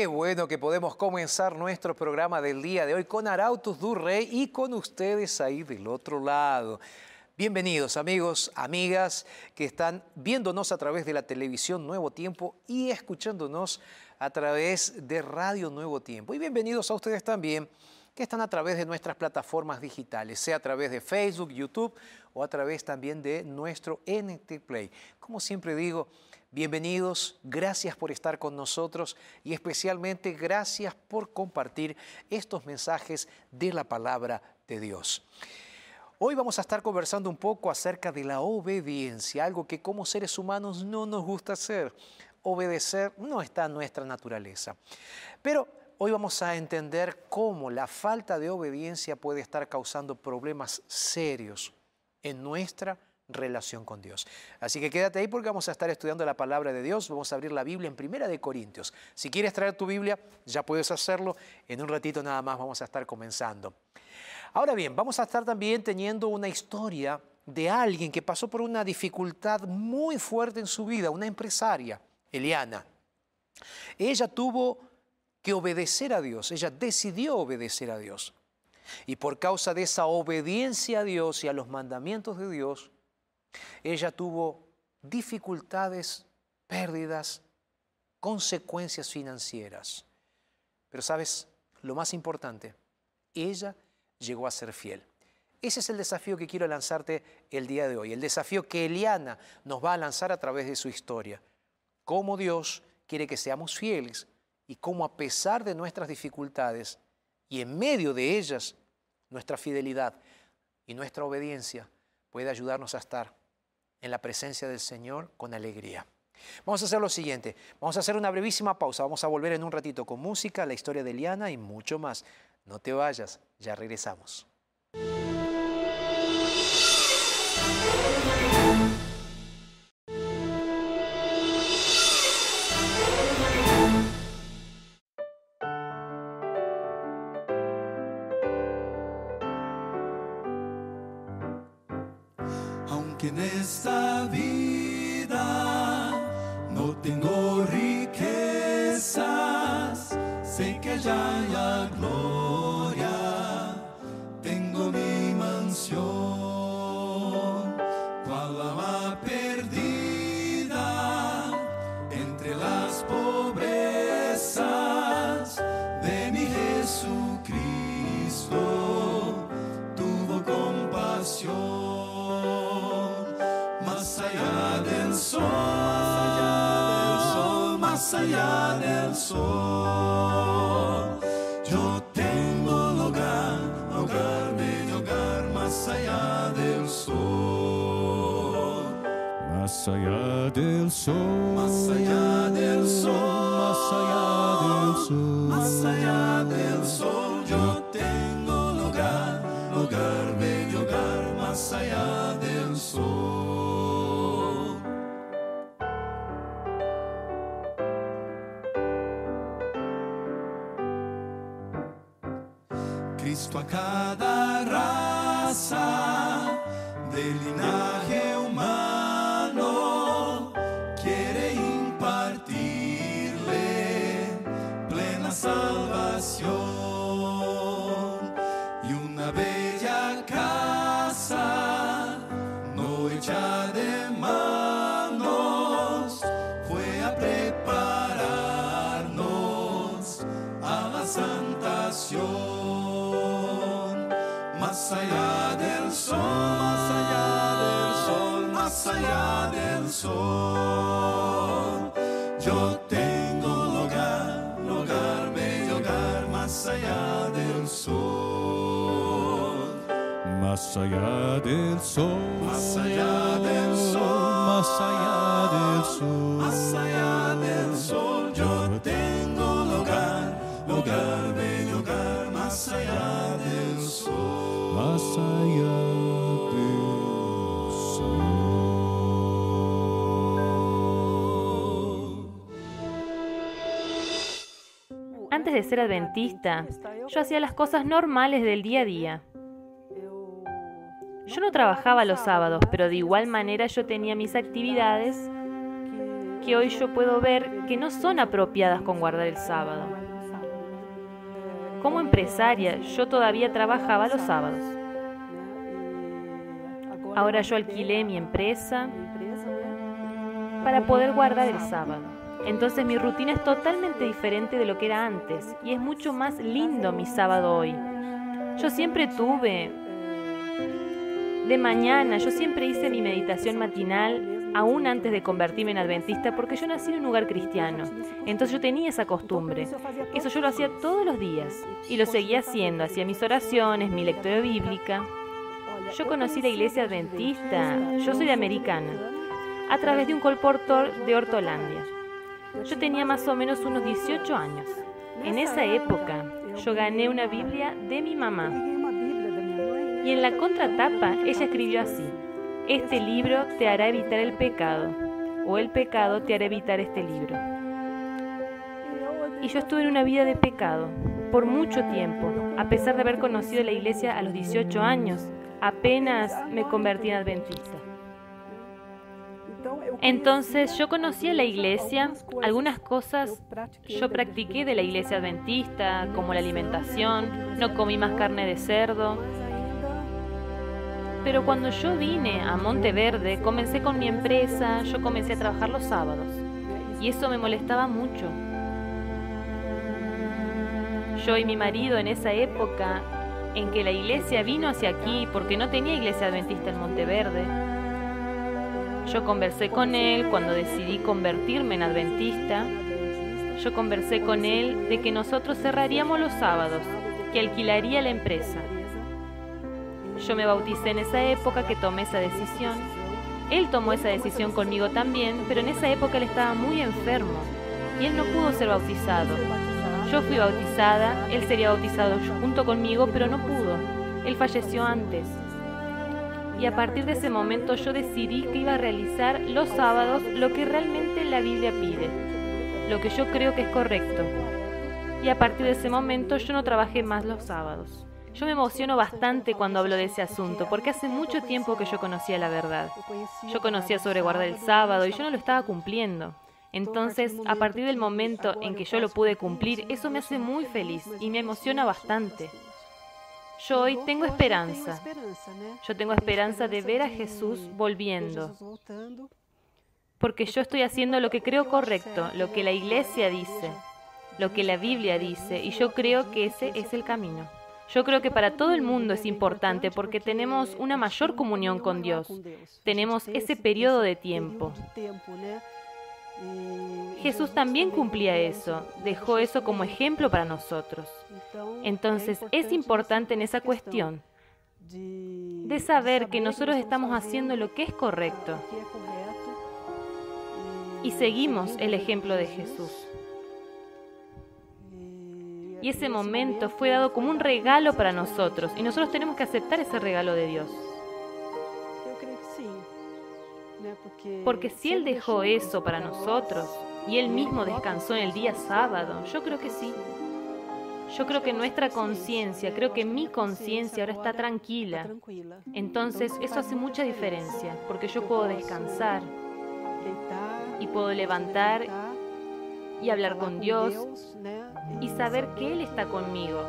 Qué bueno que podemos comenzar nuestro programa del día de hoy con Arautos du Rey y con ustedes ahí del otro lado. Bienvenidos amigos, amigas que están viéndonos a través de la televisión Nuevo Tiempo y escuchándonos a través de Radio Nuevo Tiempo. Y bienvenidos a ustedes también que están a través de nuestras plataformas digitales, sea a través de Facebook, YouTube o a través también de nuestro NT Play. Como siempre digo, bienvenidos, gracias por estar con nosotros y especialmente gracias por compartir estos mensajes de la palabra de Dios. Hoy vamos a estar conversando un poco acerca de la obediencia, algo que como seres humanos no nos gusta hacer. Obedecer no está en nuestra naturaleza. Pero hoy vamos a entender cómo la falta de obediencia puede estar causando problemas serios en nuestra relación con Dios. Así que quédate ahí porque vamos a estar estudiando la palabra de Dios. Vamos a abrir la Biblia en Primera de Corintios. Si quieres traer tu Biblia, ya puedes hacerlo. En un ratito nada más vamos a estar comenzando. Ahora bien, vamos a estar también teniendo una historia de alguien que pasó por una dificultad muy fuerte en su vida, una empresaria, Eliana. Ella tuvo que obedecer a Dios, ella decidió obedecer a Dios. Y por causa de esa obediencia a Dios y a los mandamientos de Dios, ella tuvo dificultades, pérdidas, consecuencias financieras. Pero sabes, lo más importante, ella llegó a ser fiel. Ese es el desafío que quiero lanzarte el día de hoy, el desafío que Eliana nos va a lanzar a través de su historia. Cómo Dios quiere que seamos fieles y cómo a pesar de nuestras dificultades y en medio de ellas, nuestra fidelidad y nuestra obediencia puede ayudarnos a estar en la presencia del Señor con alegría. Vamos a hacer lo siguiente, vamos a hacer una brevísima pausa, vamos a volver en un ratito con música, la historia de Eliana y mucho más. No te vayas, ya regresamos. Más allá del sol. Yo tengo lugar, lugar, bello hogar, más allá del sol. Más allá del sol, Más allá del sol, más allá del sol, más allá del Cristo a cada raza del linaje más allá del sol, más allá del sol, más allá del sol. Yo tengo lugar, lugar, bello hogar, más allá del sol. más allá del sol, Más allá del sol, más allá del sol, Antes de ser adventista, yo hacía las cosas normales del día a día. Yo no trabajaba los sábados, pero de igual manera yo tenía mis actividades que hoy yo puedo ver que no son apropiadas con guardar el sábado. Como empresaria, yo todavía trabajaba los sábados. Ahora yo alquilé mi empresa para poder guardar el sábado. Entonces mi rutina es totalmente diferente de lo que era antes y es mucho más lindo mi sábado hoy. Yo siempre tuve de mañana, yo siempre hice mi meditación matinal aún antes de convertirme en adventista porque yo nací en un lugar cristiano. Entonces yo tenía esa costumbre. Eso yo lo hacía todos los días y lo seguía haciendo. Hacía mis oraciones, mi lectura bíblica. Yo conocí la iglesia adventista, yo soy americana, a través de un colportor de Hortolandia. Yo tenía más o menos unos 18 años. En esa época yo gané una Biblia de mi mamá. Y en la contratapa ella escribió así, este libro te hará evitar el pecado, o el pecado te hará evitar este libro. Y yo estuve en una vida de pecado por mucho tiempo, a pesar de haber conocido la iglesia a los 18 años, apenas me convertí en adventista. Entonces yo conocía la iglesia, algunas cosas yo practiqué de la iglesia adventista, como la alimentación, no comí más carne de cerdo. Pero cuando yo vine a Monteverde, comencé con mi empresa, yo comencé a trabajar los sábados. Y eso me molestaba mucho. Yo y mi marido en esa época en que la iglesia vino hacia aquí porque no tenía iglesia adventista en Monteverde, yo conversé con él cuando decidí convertirme en adventista. Yo conversé con él de que nosotros cerraríamos los sábados, que alquilaría la empresa. Yo me bauticé en esa época que tomé esa decisión. Él tomó esa decisión conmigo también, pero en esa época él estaba muy enfermo y él no pudo ser bautizado. Yo fui bautizada, él sería bautizado junto conmigo, pero no pudo. Él falleció antes. Y a partir de ese momento yo decidí que iba a realizar los sábados lo que realmente la Biblia pide, lo que yo creo que es correcto. Y a partir de ese momento yo no trabajé más los sábados. Yo me emociono bastante cuando hablo de ese asunto, porque hace mucho tiempo que yo conocía la verdad. Yo conocía sobre guardar el sábado y yo no lo estaba cumpliendo. Entonces, a partir del momento en que yo lo pude cumplir, eso me hace muy feliz y me emociona bastante. Yo hoy tengo esperanza. Yo tengo esperanza de ver a Jesús volviendo. Porque yo estoy haciendo lo que creo correcto, lo que la iglesia dice, lo que la Biblia dice, y yo creo que ese es el camino. Yo creo que para todo el mundo es importante porque tenemos una mayor comunión con Dios. Tenemos ese periodo de tiempo. Jesús también cumplía eso, dejó eso como ejemplo para nosotros. Entonces es importante en esa cuestión de saber que nosotros estamos haciendo lo que es correcto y seguimos el ejemplo de Jesús. Y ese momento fue dado como un regalo para nosotros y nosotros tenemos que aceptar ese regalo de Dios. Porque si Él dejó eso para nosotros y Él mismo descansó en el día sábado, yo creo que sí. Yo creo que nuestra conciencia, creo que mi conciencia ahora está tranquila. Entonces eso hace mucha diferencia, porque yo puedo descansar y puedo levantar y hablar con Dios y saber que Él está conmigo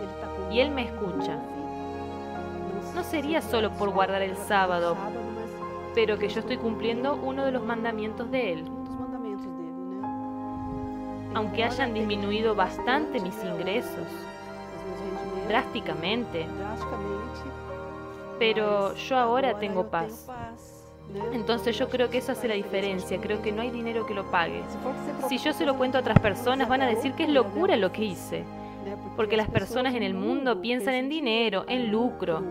y Él me escucha. No sería solo por guardar el sábado, pero que yo estoy cumpliendo uno de los mandamientos de Él. Aunque hayan disminuido bastante mis ingresos, drásticamente, pero yo ahora tengo paz. Entonces yo creo que eso hace la diferencia, creo que no hay dinero que lo pague. Si yo se lo cuento a otras personas van a decir que es locura lo que hice, porque las personas en el mundo piensan en dinero, en lucro.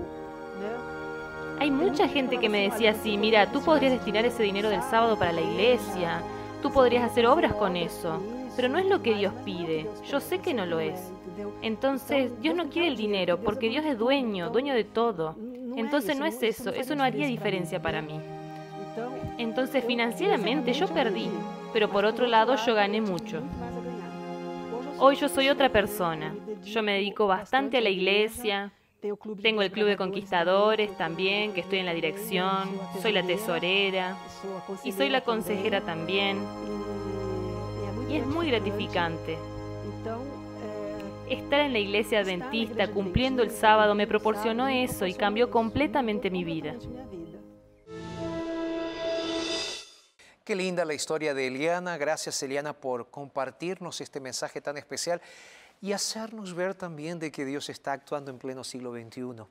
Hay mucha gente que me decía así, mira, tú podrías destinar ese dinero del sábado para la iglesia, tú podrías hacer obras con eso, pero no es lo que Dios pide, yo sé que no lo es. Entonces, Dios no quiere el dinero porque Dios es dueño, dueño de todo. Entonces no es eso, eso no haría diferencia para mí. Entonces financieramente yo perdí, pero por otro lado yo gané mucho. Hoy yo soy otra persona. Yo me dedico bastante a la iglesia. Tengo el club de conquistadores también, que estoy en la dirección. Soy la tesorera y soy la consejera también. Y es muy gratificante. Estar en la iglesia adventista cumpliendo el sábado me proporcionó eso y cambió completamente mi vida. Qué linda la historia de Eliana. Gracias Eliana por compartirnos este mensaje tan especial y hacernos ver también de que Dios está actuando en pleno siglo XXI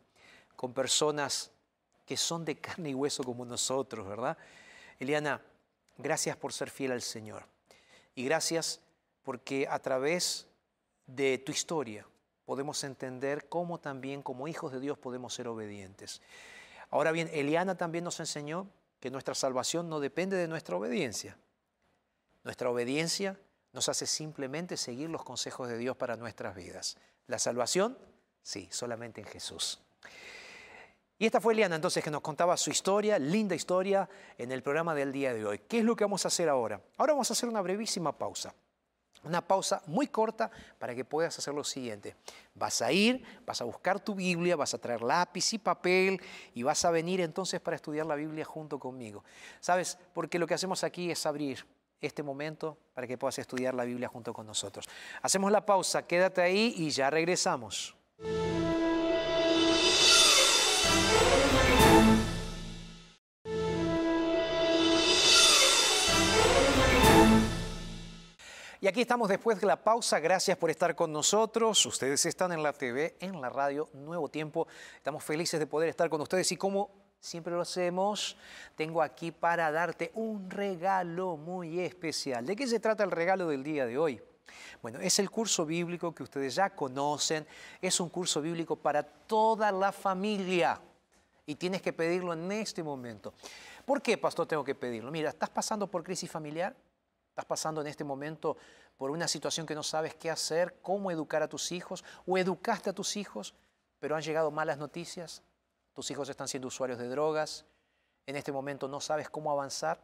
con personas que son de carne y hueso como nosotros, ¿verdad? Eliana, gracias por ser fiel al Señor y gracias porque a través de tu historia podemos entender cómo también como hijos de Dios podemos ser obedientes. Ahora bien, Eliana también nos enseñó que nuestra salvación no depende de nuestra obediencia. Nuestra obediencia nos hace simplemente seguir los consejos de Dios para nuestras vidas. La salvación, sí, solamente en Jesús. Y esta fue Eliana entonces que nos contaba su historia, linda historia, en el programa del día de hoy. ¿Qué es lo que vamos a hacer ahora? Ahora vamos a hacer una brevísima pausa. Una pausa muy corta para que puedas hacer lo siguiente. Vas a ir, vas a buscar tu Biblia, vas a traer lápiz y papel y vas a venir entonces para estudiar la Biblia junto conmigo. ¿Sabes? Porque lo que hacemos aquí es abrir este momento para que puedas estudiar la Biblia junto con nosotros. Hacemos la pausa, quédate ahí y ya regresamos. Y aquí estamos después de la pausa. Gracias por estar con nosotros. Ustedes están en la TV, en la radio, Nuevo Tiempo. Estamos felices de poder estar con ustedes y como siempre lo hacemos, tengo aquí para darte un regalo muy especial. ¿De qué se trata el regalo del día de hoy? Bueno, es el curso bíblico que ustedes ya conocen. Es un curso bíblico para toda la familia y tienes que pedirlo en este momento. ¿Por qué, pastor, tengo que pedirlo? Mira, ¿estás pasando por crisis familiar? ¿Estás pasando en este momento por una situación que no sabes qué hacer, cómo educar a tus hijos o educaste a tus hijos, pero han llegado malas noticias? Tus hijos están siendo usuarios de drogas, en este momento no sabes cómo avanzar.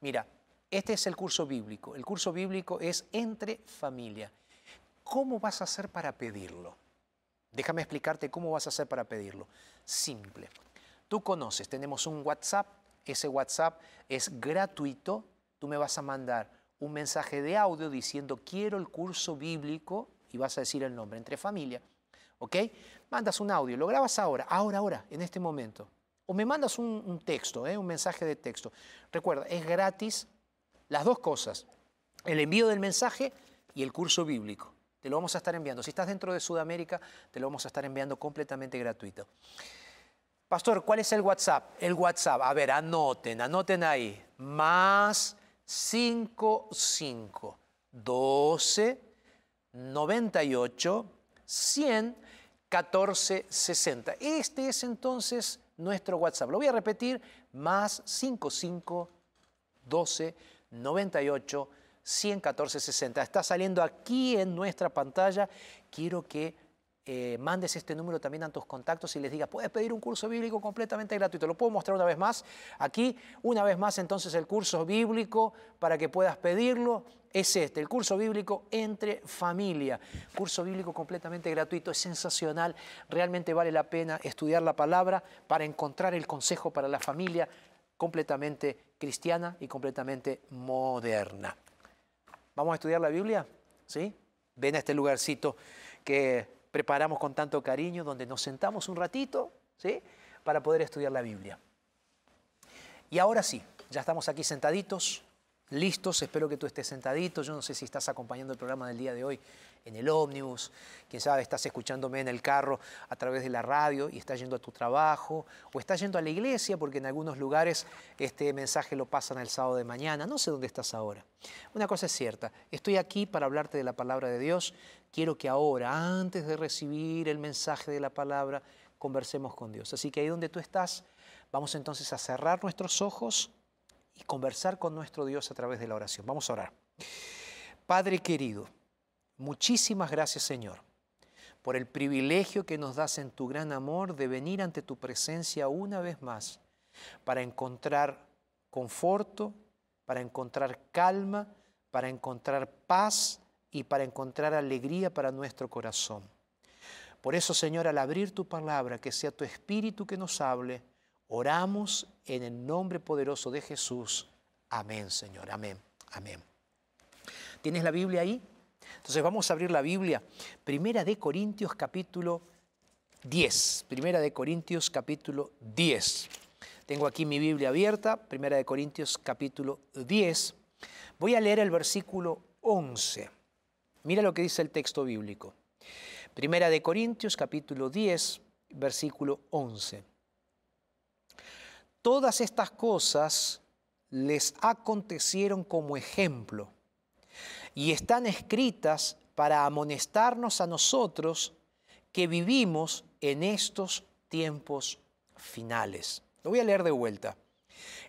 Mira, este es el curso bíblico. El curso bíblico es entre familia. ¿Cómo vas a hacer para pedirlo? Déjame explicarte cómo vas a hacer para pedirlo. Simple. Tú conoces, tenemos un WhatsApp, ese WhatsApp es gratuito, tú me vas a mandar un mensaje de audio diciendo quiero el curso bíblico y vas a decir el nombre, entre familia. ¿Ok? Mandas un audio, lo grabas ahora, ahora, ahora, en este momento. O me mandas un, texto, ¿eh? un mensaje de texto. Recuerda, es gratis las dos cosas, el envío del mensaje y el curso bíblico. Te lo vamos a estar enviando. Si estás dentro de Sudamérica, te lo vamos a estar enviando completamente gratuito. Pastor, ¿cuál es el WhatsApp? El WhatsApp, a ver, anoten, anoten ahí. Más 55 12 98 100 14 60. Este es entonces nuestro WhatsApp. Lo voy a repetir, más 55 12 98 114 60. Está saliendo aquí en nuestra pantalla. Quiero que eh, mandes este número también a tus contactos y les digas, puedes pedir un curso bíblico completamente gratuito. Lo puedo mostrar una vez más. Aquí, una vez más, entonces el curso bíblico para que puedas pedirlo es este, el curso bíblico entre familia. Curso bíblico completamente gratuito, es sensacional. Realmente vale la pena estudiar la palabra para encontrar el consejo para la familia completamente cristiana y completamente moderna. ¿Vamos a estudiar la Biblia? ¿Sí? Ven a este lugarcito que preparamos con tanto cariño, donde nos sentamos un ratito, ¿sí? Para poder estudiar la Biblia. Y ahora sí, ya estamos aquí sentaditos, listos, espero que tú estés sentadito, yo no sé si estás acompañando el programa del día de hoy en el ómnibus, quién sabe, estás escuchándome en el carro a través de la radio y estás yendo a tu trabajo, o estás yendo a la iglesia, porque en algunos lugares este mensaje lo pasan el sábado de mañana, no sé dónde estás ahora. Una cosa es cierta, estoy aquí para hablarte de la palabra de Dios, quiero que ahora, antes de recibir el mensaje de la palabra, conversemos con Dios. Así que ahí donde tú estás, vamos entonces a cerrar nuestros ojos y conversar con nuestro Dios a través de la oración. Vamos a orar. Padre querido, muchísimas gracias Señor por el privilegio que nos das en tu gran amor de venir ante tu presencia una vez más para encontrar conforto, para encontrar calma, para encontrar paz y para encontrar alegría para nuestro corazón. Por eso, Señor, al abrir tu palabra, que sea tu espíritu que nos hable, oramos en el nombre poderoso de Jesús. Amén, Señor. Amén. Amén. ¿Tienes la Biblia ahí? Entonces vamos a abrir la Biblia. Primera de Corintios capítulo 10. Primera de Corintios capítulo 10. Tengo aquí mi Biblia abierta. Primera de Corintios capítulo 10. Voy a leer el versículo 11. Mira lo que dice el texto bíblico. Primera de Corintios capítulo 10, versículo 11. Todas estas cosas les acontecieron como ejemplo y están escritas para amonestarnos a nosotros que vivimos en estos tiempos finales. Lo voy a leer de vuelta.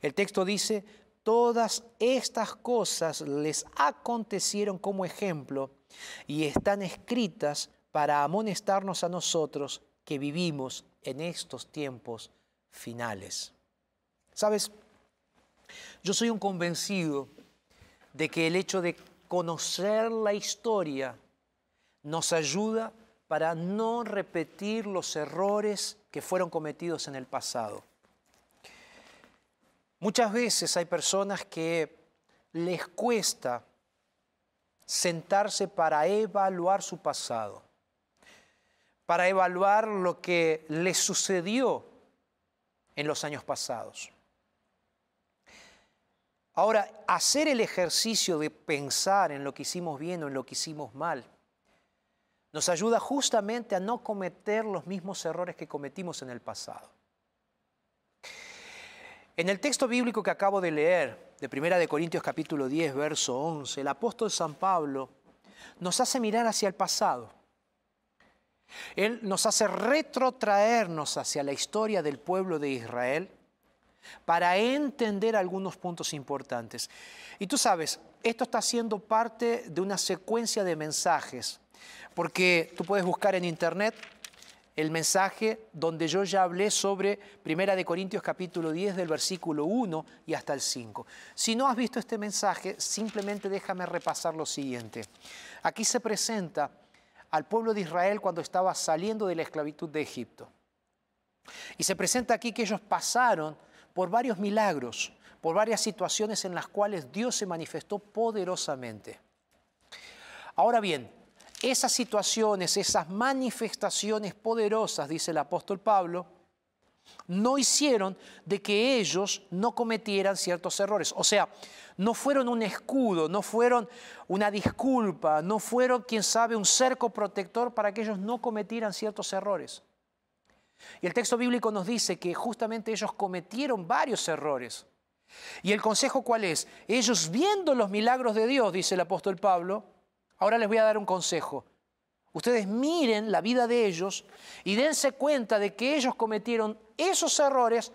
El texto dice, todas estas cosas les acontecieron como ejemplo y están escritas para amonestarnos a nosotros que vivimos en estos tiempos finales. ¿Sabes? Yo soy un convencido de que el hecho de conocer la historia nos ayuda para no repetir los errores que fueron cometidos en el pasado. Muchas veces hay personas que les cuesta sentarse para evaluar su pasado, para evaluar lo que les sucedió en los años pasados. Ahora, hacer el ejercicio de pensar en lo que hicimos bien o en lo que hicimos mal, nos ayuda justamente a no cometer los mismos errores que cometimos en el pasado. En el texto bíblico que acabo de leer, de Primera de Corintios capítulo 10, verso 11, el apóstol San Pablo nos hace mirar hacia el pasado. Él nos hace retrotraernos hacia la historia del pueblo de Israel para entender algunos puntos importantes. Y tú sabes, esto está siendo parte de una secuencia de mensajes, porque tú puedes buscar en internet el mensaje donde yo ya hablé sobre Primera de Corintios capítulo 10 del versículo 1 y hasta el 5. Si no has visto este mensaje, simplemente déjame repasar lo siguiente. Aquí se presenta al pueblo de Israel cuando estaba saliendo de la esclavitud de Egipto. Y se presenta aquí que ellos pasaron por varios milagros, por varias situaciones en las cuales Dios se manifestó poderosamente. Ahora bien, esas situaciones, esas manifestaciones poderosas, dice el apóstol Pablo, no hicieron de que ellos no cometieran ciertos errores. O sea, no fueron un escudo, no fueron una disculpa, no fueron, quién sabe, un cerco protector para que ellos no cometieran ciertos errores. Y el texto bíblico nos dice que justamente ellos cometieron varios errores. ¿Y el consejo cuál es? Ellos viendo los milagros de Dios, dice el apóstol Pablo, ahora les voy a dar un consejo. Ustedes miren la vida de ellos y dense cuenta de que ellos cometieron esos errores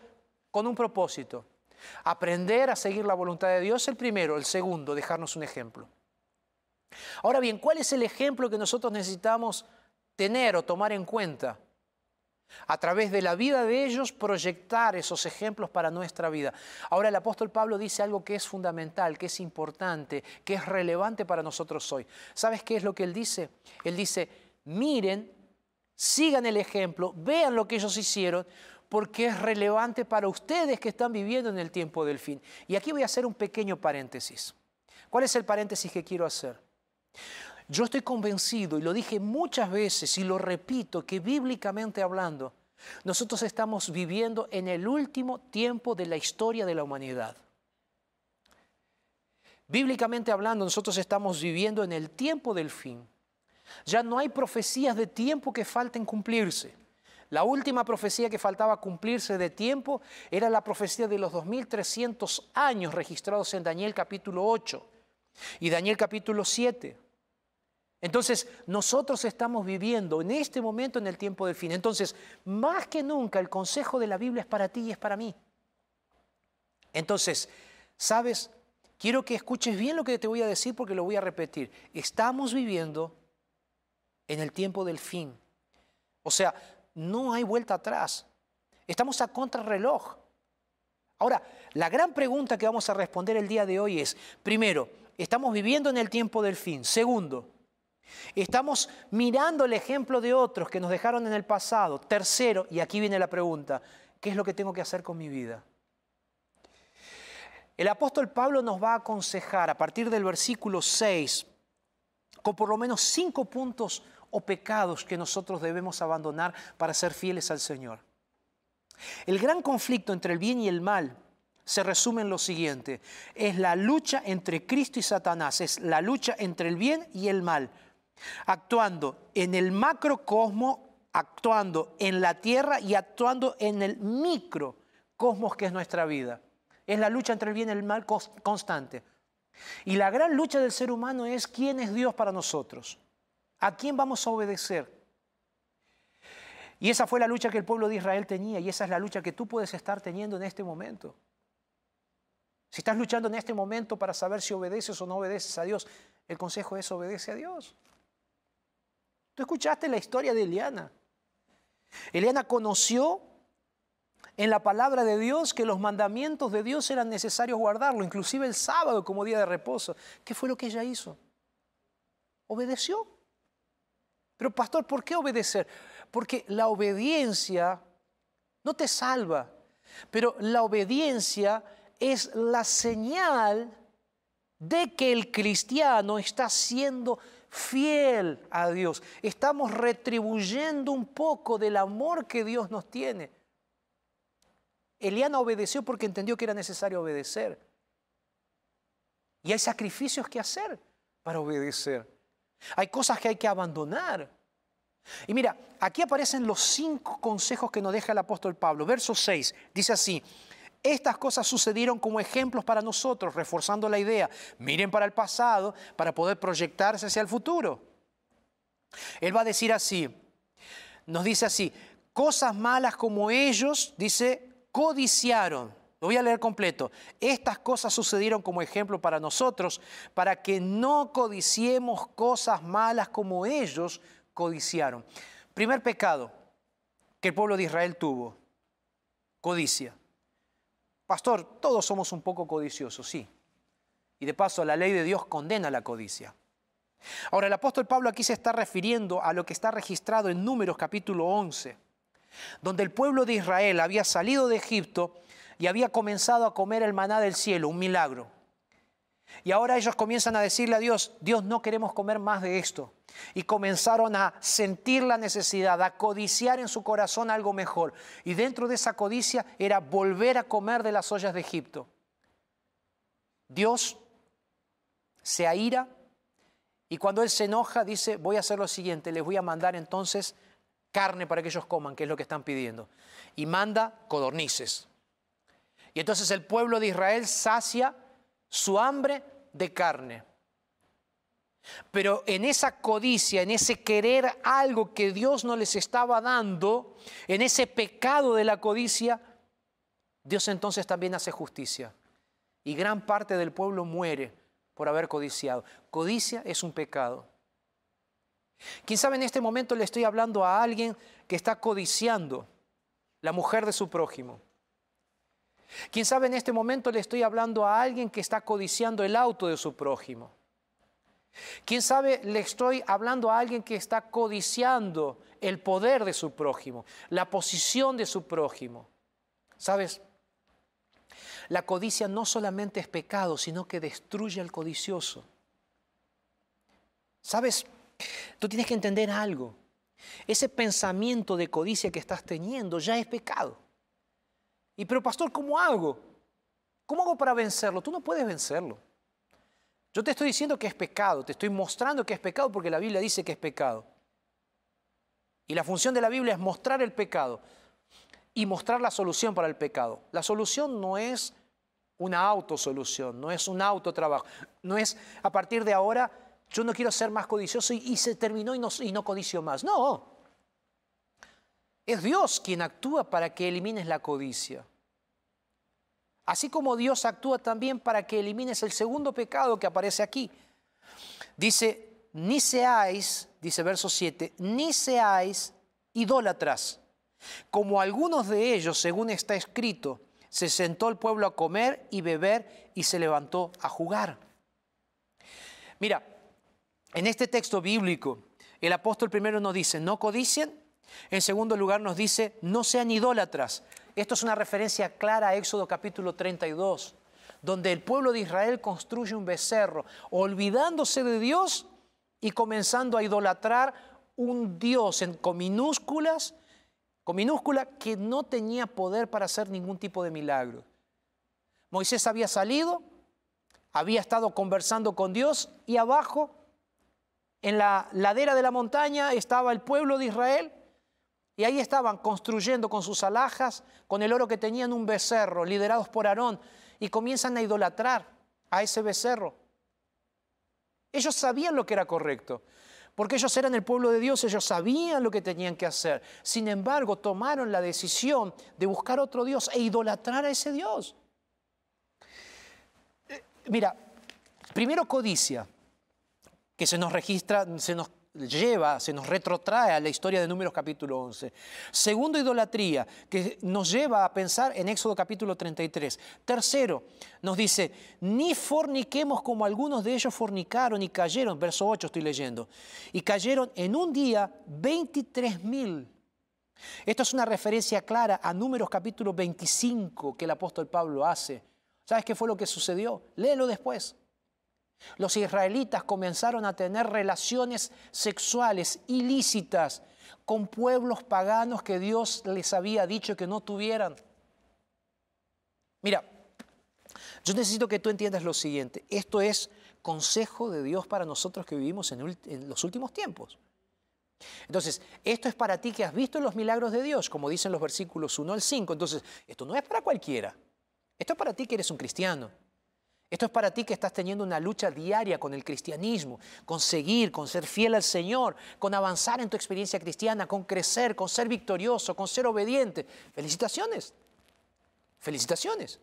con un propósito. Aprender a seguir la voluntad de Dios, el primero. El segundo, dejarnos un ejemplo. Ahora bien, ¿cuál es el ejemplo que nosotros necesitamos tener o tomar en cuenta? A través de la vida de ellos, proyectar esos ejemplos para nuestra vida. Ahora el apóstol Pablo dice algo que es fundamental, que es importante, que es relevante para nosotros hoy. ¿Sabes qué es lo que él dice? Él dice, miren, sigan el ejemplo, vean lo que ellos hicieron, porque es relevante para ustedes que están viviendo en el tiempo del fin. Y aquí voy a hacer un pequeño paréntesis. ¿Cuál es el paréntesis que quiero hacer? Yo estoy convencido, y lo dije muchas veces y lo repito, que bíblicamente hablando, nosotros estamos viviendo en el último tiempo de la historia de la humanidad. Bíblicamente hablando, nosotros estamos viviendo en el tiempo del fin. Ya no hay profecías de tiempo que falten cumplirse. La última profecía que faltaba cumplirse de tiempo era la profecía de los 2300 años registrados en Daniel capítulo 8 y Daniel capítulo 7. Entonces, nosotros estamos viviendo en este momento en el tiempo del fin. Entonces, más que nunca, el consejo de la Biblia es para ti y es para mí. Entonces, ¿sabes? Quiero que escuches bien lo que te voy a decir porque lo voy a repetir. Estamos viviendo en el tiempo del fin. O sea, no hay vuelta atrás. Estamos a contrarreloj. Ahora, la gran pregunta que vamos a responder el día de hoy es, primero, ¿estamos viviendo en el tiempo del fin? Segundo, ¿estamos mirando el ejemplo de otros que nos dejaron en el pasado? Tercero, y aquí viene la pregunta, ¿qué es lo que tengo que hacer con mi vida? El apóstol Pablo nos va a aconsejar a partir del versículo 6, con por lo menos cinco puntos o pecados que nosotros debemos abandonar para ser fieles al Señor. El gran conflicto entre el bien y el mal se resume en lo siguiente. Es la lucha entre Cristo y Satanás, es la lucha entre el bien y el mal, actuando en el macrocosmo, actuando en la tierra y actuando en el microcosmos que es nuestra vida. Es la lucha entre el bien y el mal constante. Y la gran lucha del ser humano es quién es Dios para nosotros. ¿A quién vamos a obedecer? Y esa fue la lucha que el pueblo de Israel tenía y esa es la lucha que tú puedes estar teniendo en este momento. Si estás luchando en este momento para saber si obedeces o no obedeces a Dios, el consejo es obedece a Dios. Tú escuchaste la historia de Eliana. Eliana conoció en la palabra de Dios que los mandamientos de Dios eran necesarios guardarlo, inclusive el sábado como día de reposo. ¿Qué fue lo que ella hizo? Obedeció. Pero pastor, ¿por qué obedecer? Porque la obediencia no te salva, pero la obediencia es la señal de que el cristiano está siendo fiel a Dios. Estamos retribuyendo un poco del amor que Dios nos tiene. Eliana obedeció porque entendió que era necesario obedecer. Y hay sacrificios que hacer para obedecer. Hay cosas que hay que abandonar. Y mira, aquí aparecen los cinco consejos que nos deja el apóstol Pablo. Verso 6 dice así, estas cosas sucedieron como ejemplos para nosotros, reforzando la idea, miren para el pasado para poder proyectarse hacia el futuro. Él va a decir así, nos dice así, cosas malas como ellos, dice, codiciaron lo voy a leer completo. Estas cosas sucedieron como ejemplo para nosotros, para que no codiciemos cosas malas como ellos codiciaron. Primer pecado que el pueblo de Israel tuvo, codicia. Pastor, todos somos un poco codiciosos, sí. Y de paso, la ley de Dios condena la codicia. Ahora, el apóstol Pablo aquí se está refiriendo a lo que está registrado en Números capítulo 11, donde el pueblo de Israel había salido de Egipto y había comenzado a comer el maná del cielo, un milagro. Y ahora ellos comienzan a decirle a Dios, Dios no queremos comer más de esto. Y comenzaron a sentir la necesidad, a codiciar en su corazón algo mejor. Y dentro de esa codicia era volver a comer de las ollas de Egipto. Dios se aira y cuando Él se enoja dice, voy a hacer lo siguiente, les voy a mandar entonces carne para que ellos coman, que es lo que están pidiendo. Y manda codornices. Y entonces el pueblo de Israel sacia su hambre de carne. Pero en esa codicia, en ese querer algo que Dios no les estaba dando, en ese pecado de la codicia, Dios entonces también hace justicia. Y gran parte del pueblo muere por haber codiciado. Codicia es un pecado. Quién sabe en este momento le estoy hablando a alguien que está codiciando la mujer de su prójimo. Quién sabe en este momento le estoy hablando a alguien que está codiciando el auto de su prójimo. Quién sabe le estoy hablando a alguien que está codiciando el poder de su prójimo, la posición de su prójimo. ¿Sabes? La codicia no solamente es pecado, sino que destruye al codicioso. ¿Sabes? Tú tienes que entender algo. Ese pensamiento de codicia que estás teniendo ya es pecado. Y pero pastor, ¿cómo hago? ¿Cómo hago para vencerlo? Tú no puedes vencerlo. Yo te estoy diciendo que es pecado, te estoy mostrando que es pecado porque la Biblia dice que es pecado. Y la función de la Biblia es mostrar el pecado y mostrar la solución para el pecado. La solución no es una autosolución, no es un autotrabajo, no es a partir de ahora yo no quiero ser más codicioso y, se terminó y no, y no codicio más. No, es Dios quien actúa para que elimines la codicia. Así como Dios actúa también para que elimines el segundo pecado que aparece aquí. Dice, ni seáis, dice verso 7, ni seáis idólatras, como algunos de ellos, según está escrito, se sentó el pueblo a comer y beber y se levantó a jugar. Mira, en este texto bíblico, el apóstol primero nos dice, no codicien, en segundo lugar nos dice, no sean idólatras. Esto es una referencia clara a Éxodo capítulo 32, donde el pueblo de Israel construye un becerro, olvidándose de Dios y comenzando a idolatrar un Dios en, con minúsculas, con minúscula que no tenía poder para hacer ningún tipo de milagro. Moisés había salido, había estado conversando con Dios y abajo, en la ladera de la montaña, estaba el pueblo de Israel y ahí estaban construyendo con sus alhajas, con el oro que tenían un becerro, liderados por Aarón, y comienzan a idolatrar a ese becerro. Ellos sabían lo que era correcto, porque ellos eran el pueblo de Dios, ellos sabían lo que tenían que hacer. Sin embargo, tomaron la decisión de buscar otro Dios e idolatrar a ese Dios. Eh, mira, primero codicia, que se nos registra, se nos lleva, se nos retrotrae a la historia de Números capítulo 11. Segundo, idolatría, que nos lleva a pensar en Éxodo capítulo 33. Tercero, nos dice, ni forniquemos como algunos de ellos fornicaron y cayeron, verso 8 estoy leyendo, y cayeron en un día 23 mil. Esto es una referencia clara a Números capítulo 25 que el apóstol Pablo hace. ¿Sabes qué fue lo que sucedió? Léelo después. Los israelitas comenzaron a tener relaciones sexuales ilícitas con pueblos paganos que Dios les había dicho que no tuvieran. Mira, yo necesito que tú entiendas lo siguiente. Esto es consejo de Dios para nosotros que vivimos en, los últimos tiempos. Entonces, esto es para ti que has visto los milagros de Dios, como dicen los versículos 1 al 5. Entonces, esto no es para cualquiera. Esto es para ti que eres un cristiano. Esto es para ti que estás teniendo una lucha diaria con el cristianismo, con seguir, con ser fiel al Señor, con avanzar en tu experiencia cristiana, con crecer, con ser victorioso, con ser obediente. Felicitaciones. Felicitaciones.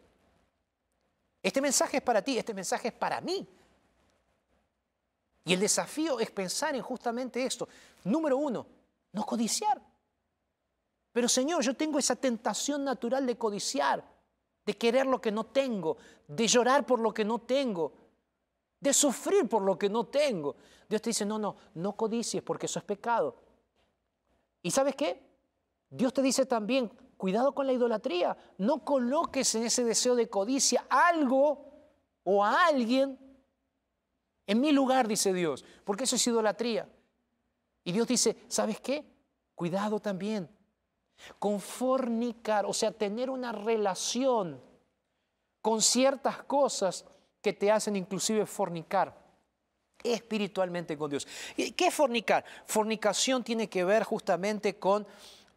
Este mensaje es para ti, este mensaje es para mí. Y el desafío es pensar en justamente esto. Número uno, no codiciar. Pero Señor, yo tengo esa tentación natural de codiciar de querer lo que no tengo, de llorar por lo que no tengo, de sufrir por lo que no tengo. Dios te dice, no, no, no codicies porque eso es pecado. ¿Y sabes qué? Dios te dice también, cuidado con la idolatría, no coloques en ese deseo de codicia algo o a alguien En mi lugar, dice Dios, porque eso es idolatría. Y Dios dice, ¿sabes qué? Cuidado también con fornicar, o sea, tener una relación con ciertas cosas que te hacen inclusive fornicar espiritualmente con Dios. ¿Qué es fornicar? Fornicación tiene que ver justamente con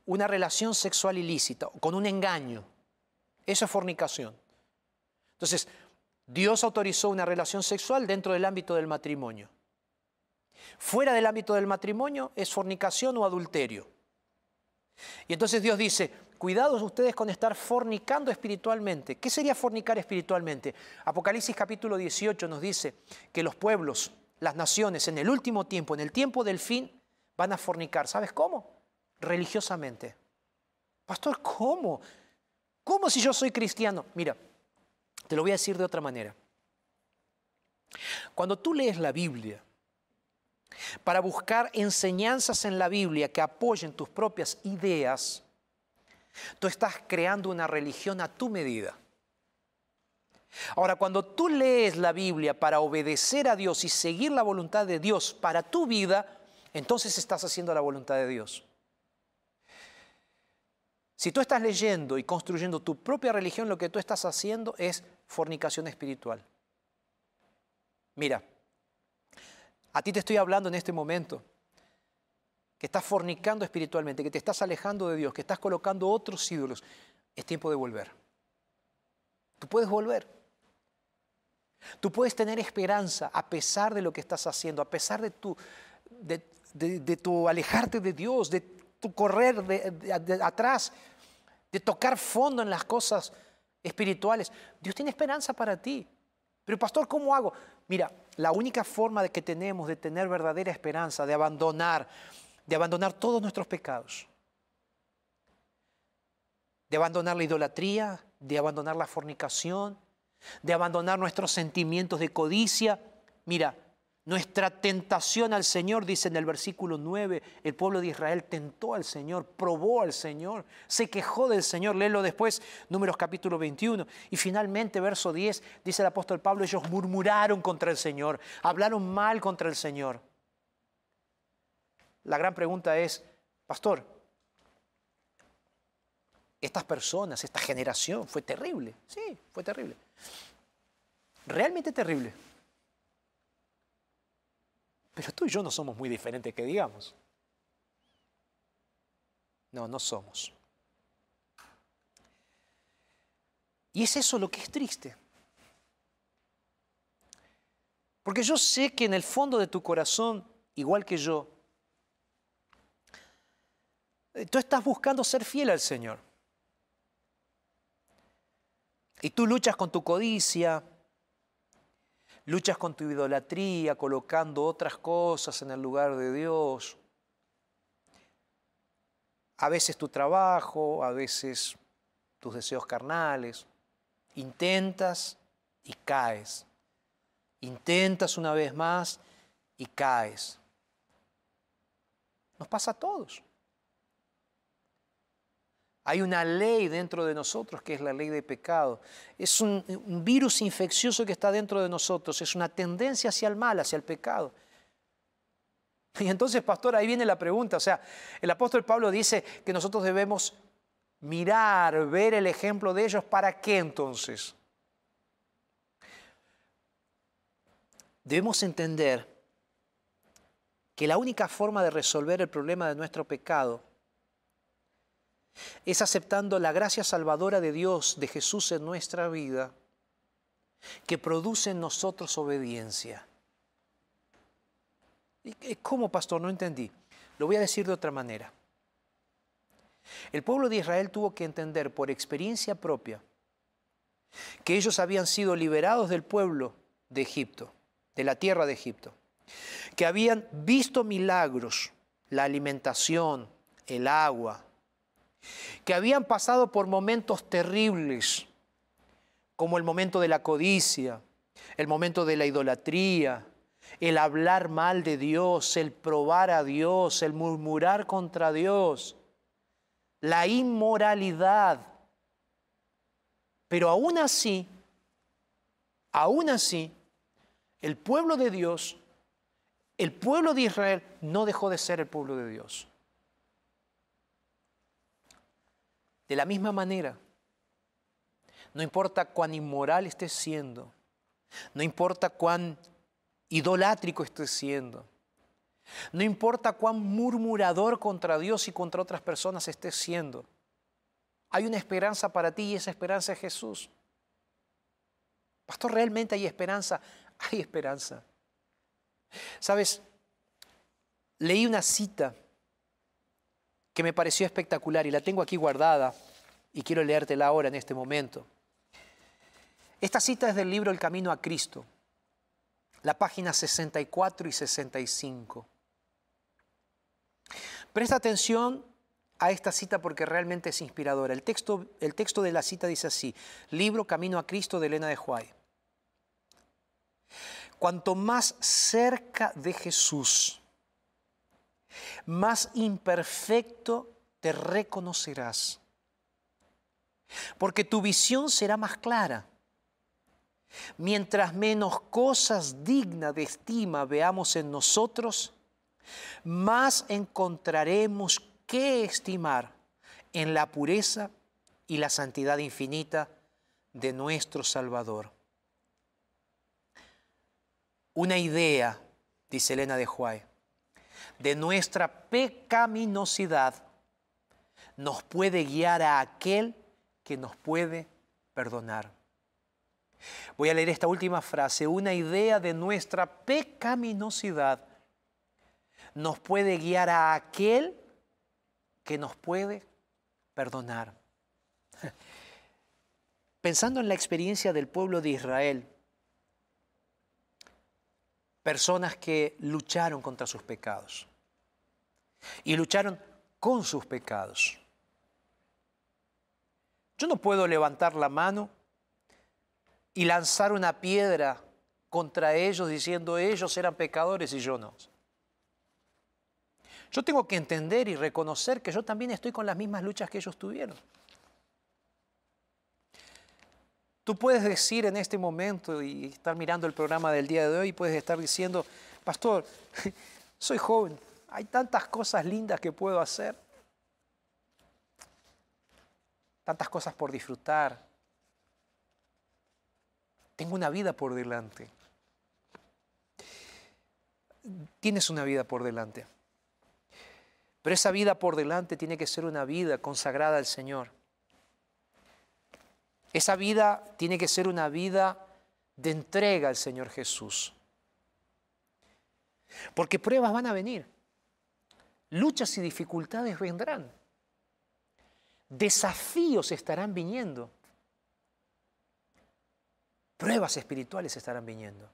una relación sexual ilícita, con un engaño. Eso es fornicación. Entonces, Dios autorizó una relación sexual dentro del ámbito del matrimonio. Fuera del ámbito del matrimonio es fornicación o adulterio. Y entonces Dios dice, cuidados ustedes con estar fornicando espiritualmente. ¿Qué sería fornicar espiritualmente? Apocalipsis capítulo 18 nos dice que los pueblos, las naciones, en el último tiempo, en el tiempo del fin, van a fornicar. ¿Sabes cómo? Religiosamente. Pastor, ¿cómo? ¿Cómo si yo soy cristiano? Mira, te lo voy a decir de otra manera. Cuando tú lees la Biblia, para buscar enseñanzas en la Biblia que apoyen tus propias ideas, tú estás creando una religión a tu medida. Ahora, cuando tú lees la Biblia para obedecer a Dios y seguir la voluntad de Dios para tu vida, entonces estás haciendo la voluntad de Dios. Si tú estás leyendo y construyendo tu propia religión, lo que tú estás haciendo es fornicación espiritual. Mira, a ti te estoy hablando en este momento, que estás fornicando espiritualmente, que te estás alejando de Dios, que estás colocando otros ídolos. Es tiempo de volver. Tú puedes volver. Tú puedes tener esperanza a pesar de lo que estás haciendo, a pesar de tu, de, tu alejarte de Dios, de tu correr de, atrás, de tocar fondo en las cosas espirituales. Dios tiene esperanza para ti. Pero pastor, ¿cómo hago? Mira, la única forma de que tenemos de tener verdadera esperanza, de abandonar, de abandonar todos nuestros pecados, de abandonar la idolatría, de abandonar la fornicación, de abandonar nuestros sentimientos de codicia. Mira, nuestra tentación al Señor, dice en el versículo 9, el pueblo de Israel tentó al Señor, probó al Señor, se quejó del Señor. Léelo después, números capítulo 21. Y finalmente, verso 10, dice el apóstol Pablo, ellos murmuraron contra el Señor, hablaron mal contra el Señor. La gran pregunta es, pastor, estas personas, esta generación fue terrible. Sí, fue terrible. Realmente terrible. Pero tú y yo no somos muy diferentes que digamos. No, no somos. Y es eso lo que es triste. Porque yo sé que en el fondo de tu corazón, igual que yo, eh, tú estás buscando ser fiel al Señor. Y tú luchas con tu codicia, luchas con tu idolatría, colocando otras cosas en el lugar de Dios. A veces tu trabajo, a veces tus deseos carnales. Intentas y caes. Intentas una vez más y caes. Nos pasa a todos. Hay una ley dentro de nosotros que es la ley de pecado. Es un, virus infeccioso que está dentro de nosotros. Es una tendencia hacia el mal, hacia el pecado. Y entonces, pastor, ahí viene la pregunta. O sea, el apóstol Pablo dice que nosotros debemos mirar, ver el ejemplo de ellos. ¿Para qué entonces? Debemos entender que la única forma de resolver el problema de nuestro pecado es aceptando la gracia salvadora de Dios, de Jesús en nuestra vida, que produce en nosotros obediencia. ¿Cómo, pastor? No entendí. Lo voy a decir de otra manera. El pueblo de Israel tuvo que entender por experiencia propia que ellos habían sido liberados del pueblo de Egipto, de la tierra de Egipto, que habían visto milagros, la alimentación, el agua, que habían pasado por momentos terribles, como el momento de la codicia, el momento de la idolatría, el hablar mal de Dios, el probar a Dios, el murmurar contra Dios, la inmoralidad. Pero aún así, aún así, el pueblo de Dios, el pueblo de Israel no dejó de ser el pueblo de Dios. De la misma manera, no importa cuán inmoral estés siendo, no importa cuán idolátrico estés siendo, no importa cuán murmurador contra Dios y contra otras personas estés siendo, hay una esperanza para ti y esa esperanza es Jesús. Pastor, ¿realmente hay esperanza? Hay esperanza. Sabes, leí una cita que me pareció espectacular y la tengo aquí guardada y quiero leértela ahora en este momento. Esta cita es del libro El Camino a Cristo, la página 64 y 65. Presta atención a esta cita porque realmente es inspiradora. El texto, el texto de la cita dice así, libro Camino a Cristo de Elena de Huay. Cuanto más cerca de Jesús, más imperfecto te reconocerás, porque tu visión será más clara. Mientras menos cosas dignas de estima veamos en nosotros, más encontraremos que estimar en la pureza y la santidad infinita de nuestro Salvador. Una idea, dice Elena de Huay, de nuestra pecaminosidad nos puede guiar a aquel que nos puede perdonar. Voy a leer esta última frase. Una idea de nuestra pecaminosidad nos puede guiar a aquel que nos puede perdonar. Pensando en la experiencia del pueblo de Israel, personas que lucharon contra sus pecados y lucharon con sus pecados. Yo no puedo levantar la mano y lanzar una piedra contra ellos diciendo ellos eran pecadores y yo no. Yo tengo que entender y reconocer que yo también estoy con las mismas luchas que ellos tuvieron. Tú puedes decir en este momento y estar mirando el programa del día de hoy puedes estar diciendo, pastor, soy joven, hay tantas cosas lindas que puedo hacer, tantas cosas por disfrutar, tengo una vida por delante. Tienes una vida por delante. Pero esa vida por delante tiene que ser una vida consagrada al Señor. Esa vida tiene que ser una vida de entrega al Señor Jesús. Porque pruebas van a venir, luchas y dificultades vendrán, desafíos estarán viniendo, pruebas espirituales estarán viniendo.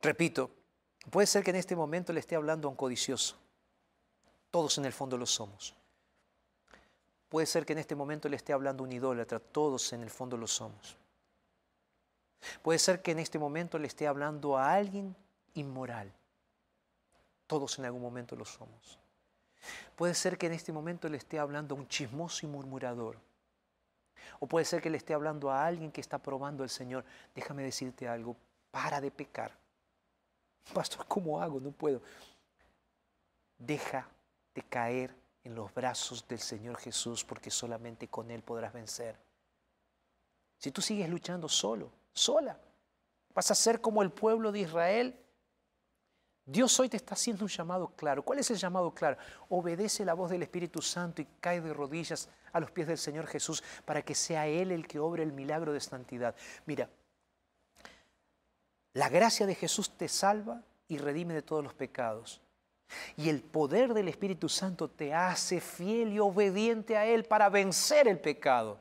Repito, Puede ser que en este momento le esté hablando a un codicioso. Todos en el fondo lo somos. Puede ser que en este momento le esté hablando un idólatra. Todos en el fondo lo somos. Puede ser que en este momento le esté hablando a alguien inmoral. Todos en algún momento lo somos. Puede ser que en este momento le esté hablando a un chismoso y murmurador. O puede ser que le esté hablando a alguien que está probando al Señor. Déjame decirte algo, para de pecar. Pastor, ¿cómo hago? No puedo. Deja de caer en los brazos del Señor Jesús porque solamente con Él podrás vencer. Si tú sigues luchando solo, sola, vas a ser como el pueblo de Israel. Dios hoy te está haciendo un llamado claro. ¿Cuál es el llamado claro? Obedece la voz del Espíritu Santo y cae de rodillas a los pies del Señor Jesús para que sea Él el que obre el milagro de santidad. Mira, la gracia de Jesús te salva y redime de todos los pecados. Y el poder del Espíritu Santo te hace fiel y obediente a Él para vencer el pecado.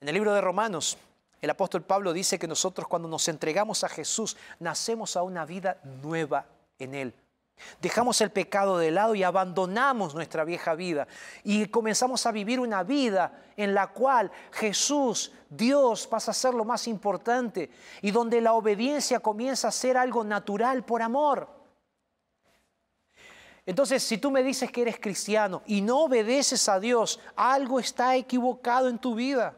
En el libro de Romanos, el apóstol Pablo dice que nosotros cuando nos entregamos a Jesús, nacemos a una vida nueva en Él. Dejamos el pecado de lado y abandonamos nuestra vieja vida y comenzamos a vivir una vida en la cual Jesús, Dios, pasa a ser lo más importante y donde la obediencia comienza a ser algo natural por amor. Entonces, si tú me dices que eres cristiano y no obedeces a Dios, algo está equivocado en tu vida.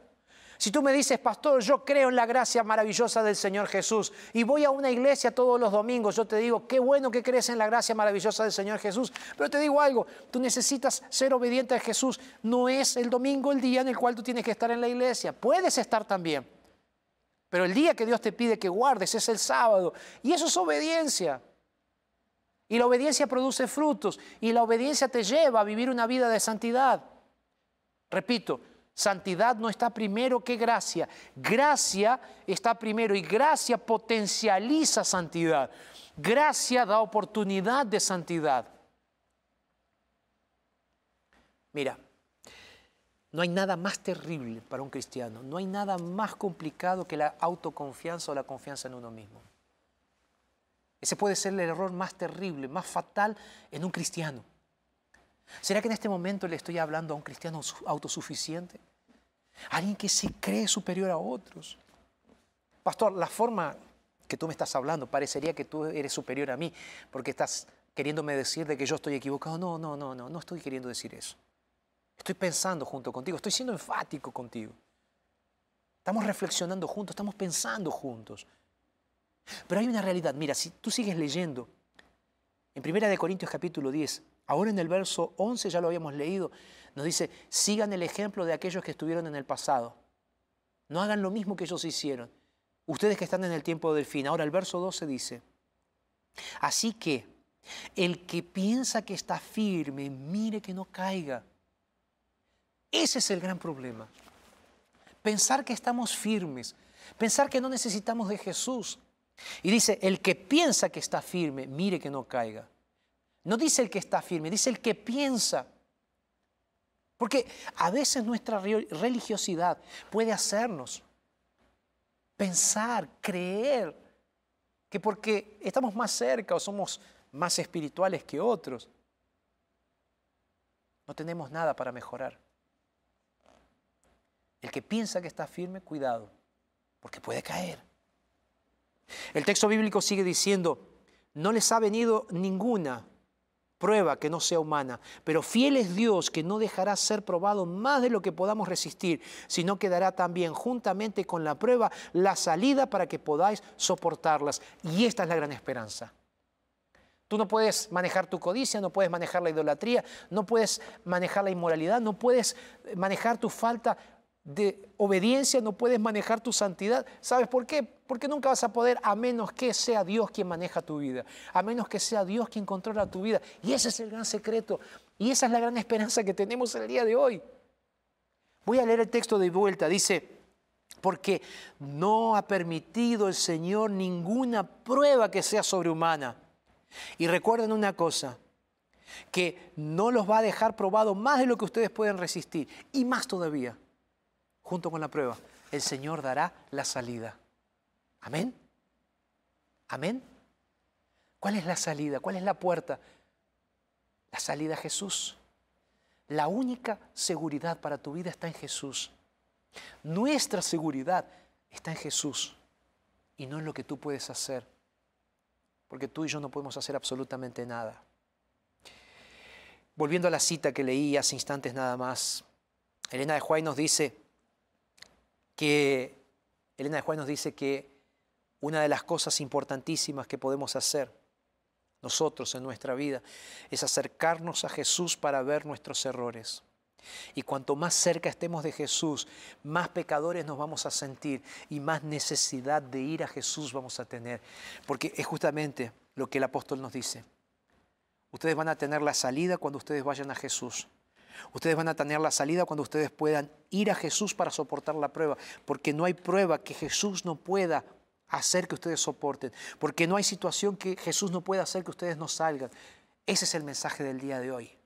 Si tú me dices, pastor, yo creo en la gracia maravillosa del Señor Jesús y voy a una iglesia todos los domingos, yo te digo, qué bueno que crees en la gracia maravillosa del Señor Jesús. Pero te digo algo, tú necesitas ser obediente a Jesús. No es el domingo el día en el cual tú tienes que estar en la iglesia. Puedes estar también. Pero el día que Dios te pide que guardes es el sábado. Y eso es obediencia. Y la obediencia produce frutos. Y la obediencia te lleva a vivir una vida de santidad. Repito, Santidad no está primero que gracia. Gracia está primero y gracia potencializa santidad. Gracia da oportunidad de santidad. Mira, no hay nada más terrible para un cristiano, no hay nada más complicado que la autoconfianza o la confianza en uno mismo. Ese puede ser el error más terrible, más fatal en un cristiano. ¿Será que en este momento le estoy hablando a un cristiano autosuficiente? Alguien que se cree superior a otros. Pastor, la forma que tú me estás hablando parecería que tú eres superior a mí porque estás queriéndome decir de que yo estoy equivocado. No, no, no, no, no estoy queriendo decir eso. Estoy pensando junto contigo, estoy siendo enfático contigo. Estamos reflexionando juntos, estamos pensando juntos. Pero hay una realidad, mira, si tú sigues leyendo en Primera de Corintios capítulo 10, Ahora en el verso 11 ya lo habíamos leído, nos dice, sigan el ejemplo de aquellos que estuvieron en el pasado. No hagan lo mismo que ellos hicieron. Ustedes que están en el tiempo del fin. Ahora el verso 12 dice, así que el que piensa que está firme, mire que no caiga. Ese es el gran problema. Pensar que estamos firmes, pensar que no necesitamos de Jesús. Y dice, el que piensa que está firme, mire que no caiga. No dice el que está firme, dice el que piensa. Porque a veces nuestra religiosidad puede hacernos pensar, creer, que porque estamos más cerca o somos más espirituales que otros, no tenemos nada para mejorar. El que piensa que está firme, cuidado, porque puede caer. El texto bíblico sigue diciendo, no les ha venido ninguna prueba que no sea humana, pero fiel es Dios que no dejará ser probado más de lo que podamos resistir, sino que dará también juntamente con la prueba la salida para que podáis soportarlas. Y esta es la gran esperanza. Tú no puedes manejar tu codicia, no puedes manejar la idolatría, no puedes manejar la inmoralidad, no puedes manejar tu falta de obediencia, no puedes manejar tu santidad. ¿Sabes por qué? Porque nunca vas a poder a menos que sea Dios quien maneja tu vida, a menos que sea Dios quien controla tu vida. Y ese es el gran secreto y esa es la gran esperanza que tenemos el día de hoy. Voy a leer el texto de vuelta. Dice, porque no ha permitido el Señor ninguna prueba que sea sobrehumana. Y recuerden una cosa, que no los va a dejar probado más de lo que ustedes pueden resistir y más todavía junto con la prueba, el Señor dará la salida. Amén. Amén. ¿Cuál es la salida? ¿Cuál es la puerta? La salida a Jesús. La única seguridad para tu vida está en Jesús. Nuestra seguridad está en Jesús y no en lo que tú puedes hacer, porque tú y yo no podemos hacer absolutamente nada. Volviendo a la cita que leí hace instantes nada más, Elena de Juárez nos dice, que Elena de Juan nos dice que una de las cosas importantísimas que podemos hacer nosotros en nuestra vida es acercarnos a Jesús para ver nuestros errores. Y cuanto más cerca estemos de Jesús, más pecadores nos vamos a sentir y más necesidad de ir a Jesús vamos a tener. Porque es justamente lo que el apóstol nos dice. Ustedes van a tener la salida cuando ustedes vayan a Jesús. Ustedes van a tener la salida cuando ustedes puedan ir a Jesús para soportar la prueba, porque no hay prueba que Jesús no pueda hacer que ustedes soporten, porque no hay situación que Jesús no pueda hacer que ustedes no salgan. Ese es el mensaje del día de hoy.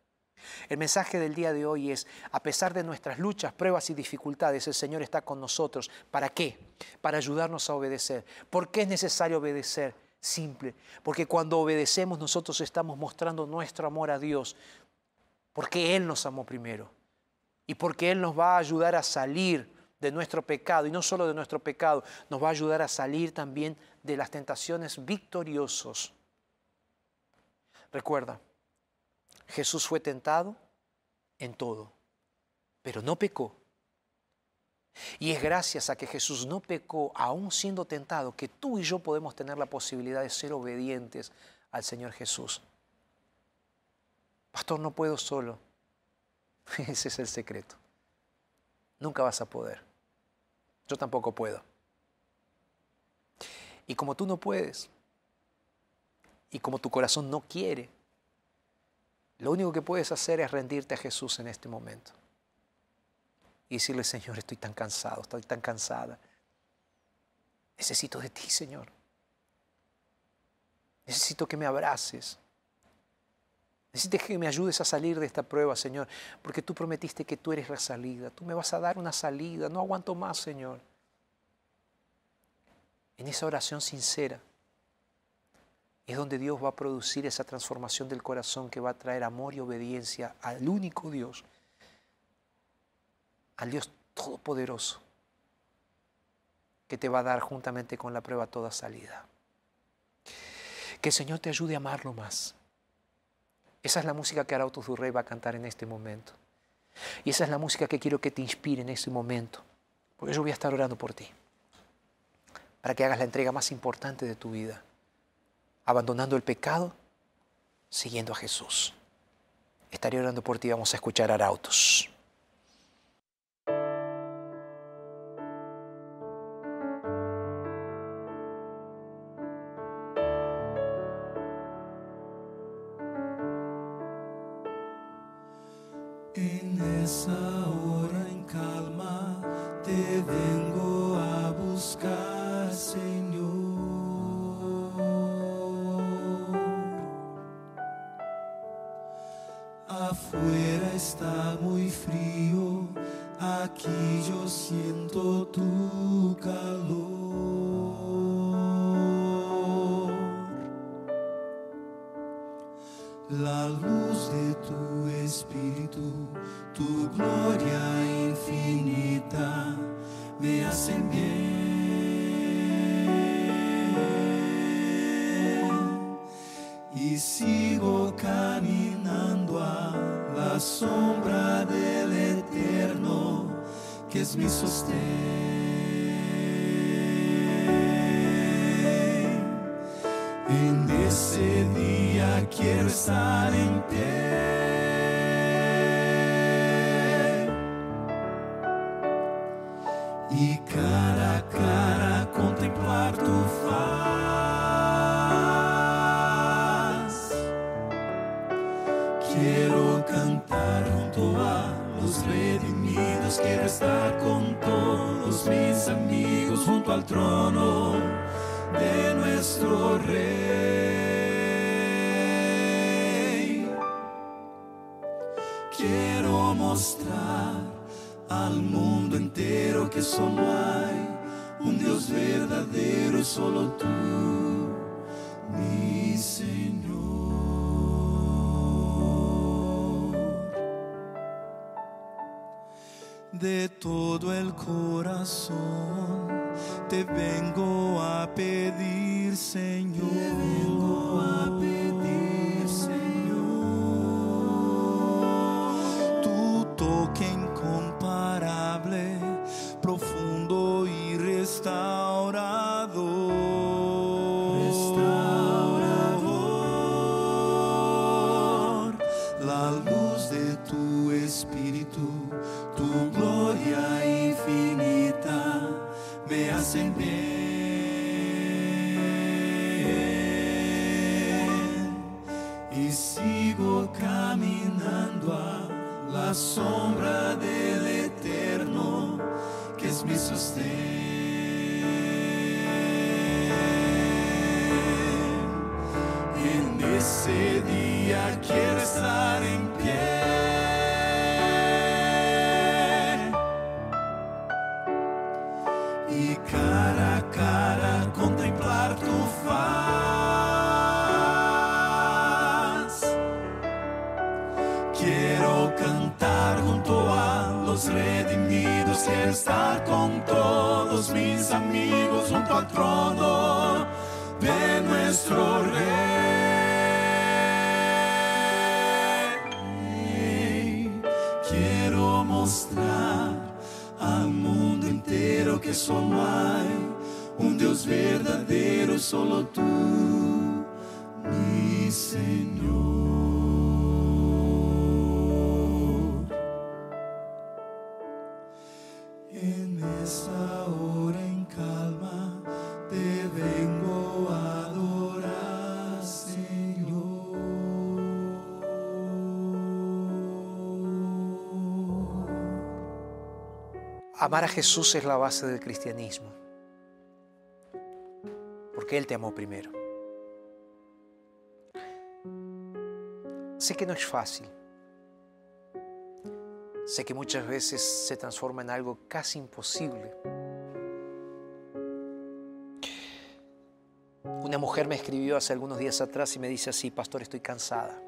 El mensaje del día de hoy es, a pesar de nuestras luchas, pruebas y dificultades, el Señor está con nosotros. ¿Para qué? Para ayudarnos a obedecer. ¿Por qué es necesario obedecer? Simple, porque cuando obedecemos nosotros estamos mostrando nuestro amor a Dios, porque Él nos amó primero y porque Él nos va a ayudar a salir de nuestro pecado, y no solo de nuestro pecado, nos va a ayudar a salir también de las tentaciones victoriosos. Recuerda, Jesús fue tentado en todo, pero no pecó. Y es gracias a que Jesús no pecó, aún siendo tentado, que tú y yo podemos tener la posibilidad de ser obedientes al Señor Jesús. Pastor, no puedo solo. Ese es el secreto. Nunca vas a poder. Yo tampoco puedo. Y como tú no puedes, y como tu corazón no quiere, lo único que puedes hacer es rendirte a Jesús en este momento. Y decirle, Señor, estoy tan cansado, estoy tan cansada. Necesito de ti, Señor. Necesito que me abraces. Necesito que me ayudes a salir de esta prueba, Señor, porque tú prometiste que tú eres la salida. Tú me vas a dar una salida. No aguanto más, Señor. En esa oración sincera es donde Dios va a producir esa transformación del corazón que va a traer amor y obediencia al único Dios, al Dios Todopoderoso, que te va a dar juntamente con la prueba toda salida. Que el Señor te ayude a amarlo más. Esa es la música que Arautos Rey va a cantar en este momento. Y esa es la música que quiero que te inspire en este momento. Porque yo voy a estar orando por ti. Para que hagas la entrega más importante de tu vida abandonando el pecado, siguiendo a Jesús. Estaré orando por ti, vamos a escuchar arautos. Ese día quiero estar en pie. En ese día quiero estar en pie. Solo tú, mi Señor. En esta hora en calma te vengo a adorar, Señor. Amar a Jesús es la base del cristianismo, porque Él te amó primero. Sé que no es fácil, sé que muchas veces se transforma en algo casi imposible. Una mujer me escribió hace algunos días atrás y me dice así, pastor, estoy cansada.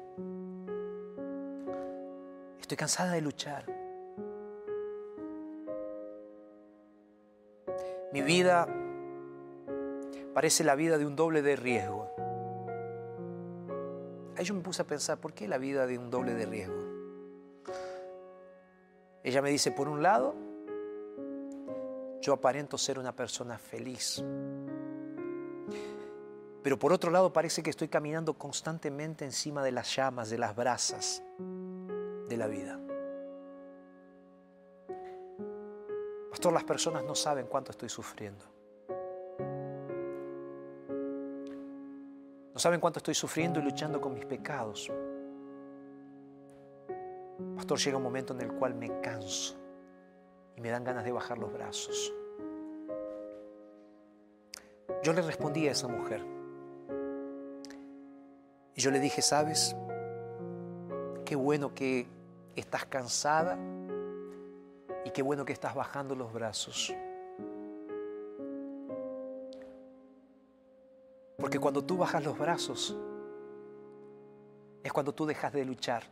Estoy cansada de luchar. Mi vida parece la vida de un doble de riesgo. Ahí yo me puse a pensar, ¿por qué la vida de un doble de riesgo? Ella me dice, por un lado, yo aparento ser una persona feliz. Pero por otro lado parece que estoy caminando constantemente encima de las llamas, de las brasas de la vida. Pastor, las personas no saben cuánto estoy sufriendo. No saben cuánto estoy sufriendo y luchando con mis pecados. Pastor, llega un momento en el cual me canso y me dan ganas de bajar los brazos. Yo le respondí a esa mujer. Y yo le dije, ¿sabes? Qué bueno que estás cansada y qué bueno que estás bajando los brazos. Porque cuando tú bajas los brazos es cuando tú dejas de luchar.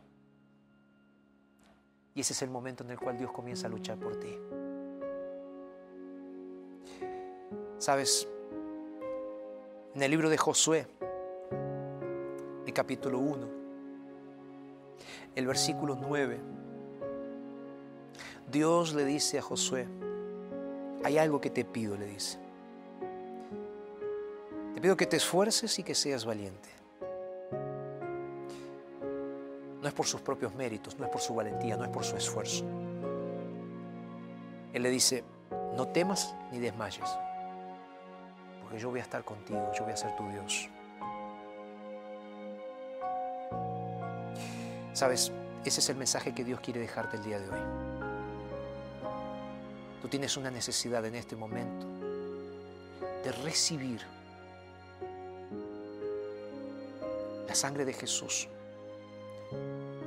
Y ese es el momento en el cual Dios comienza a luchar por ti. Sabes, en el libro de Josué, el capítulo 1, el versículo 9, Dios le dice a Josué, hay algo que te pido, le dice. Te pido que te esfuerces y que seas valiente. No es por sus propios méritos, no es por su valentía, no es por su esfuerzo. Él le dice, no temas ni desmayes, porque yo voy a estar contigo, yo voy a ser tu Dios. Sabes, ese es el mensaje que Dios quiere dejarte el día de hoy. Tú tienes una necesidad en este momento de recibir la sangre de Jesús,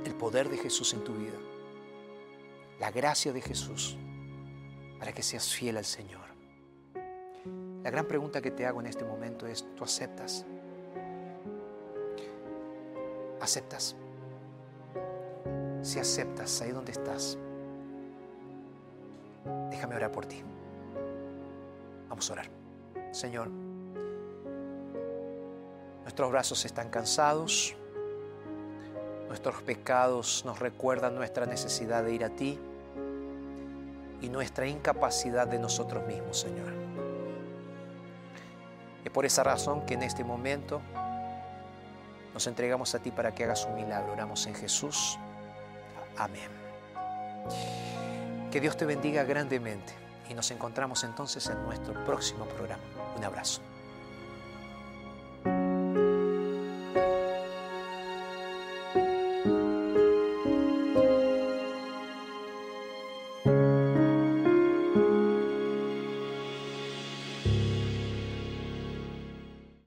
el poder de Jesús en tu vida, la gracia de Jesús para que seas fiel al Señor. La gran pregunta que te hago en este momento es, ¿tú aceptas? ¿Aceptas? Si aceptas ahí donde estás, déjame orar por ti. Vamos a orar. Señor, nuestros brazos están cansados, nuestros pecados nos recuerdan nuestra necesidad de ir a ti y nuestra incapacidad de nosotros mismos, Señor. Es por esa razón que en este momento nos entregamos a ti para que hagas un milagro. Oramos en Jesús. Amén. Que Dios te bendiga grandemente y nos encontramos entonces en nuestro próximo programa. Un abrazo.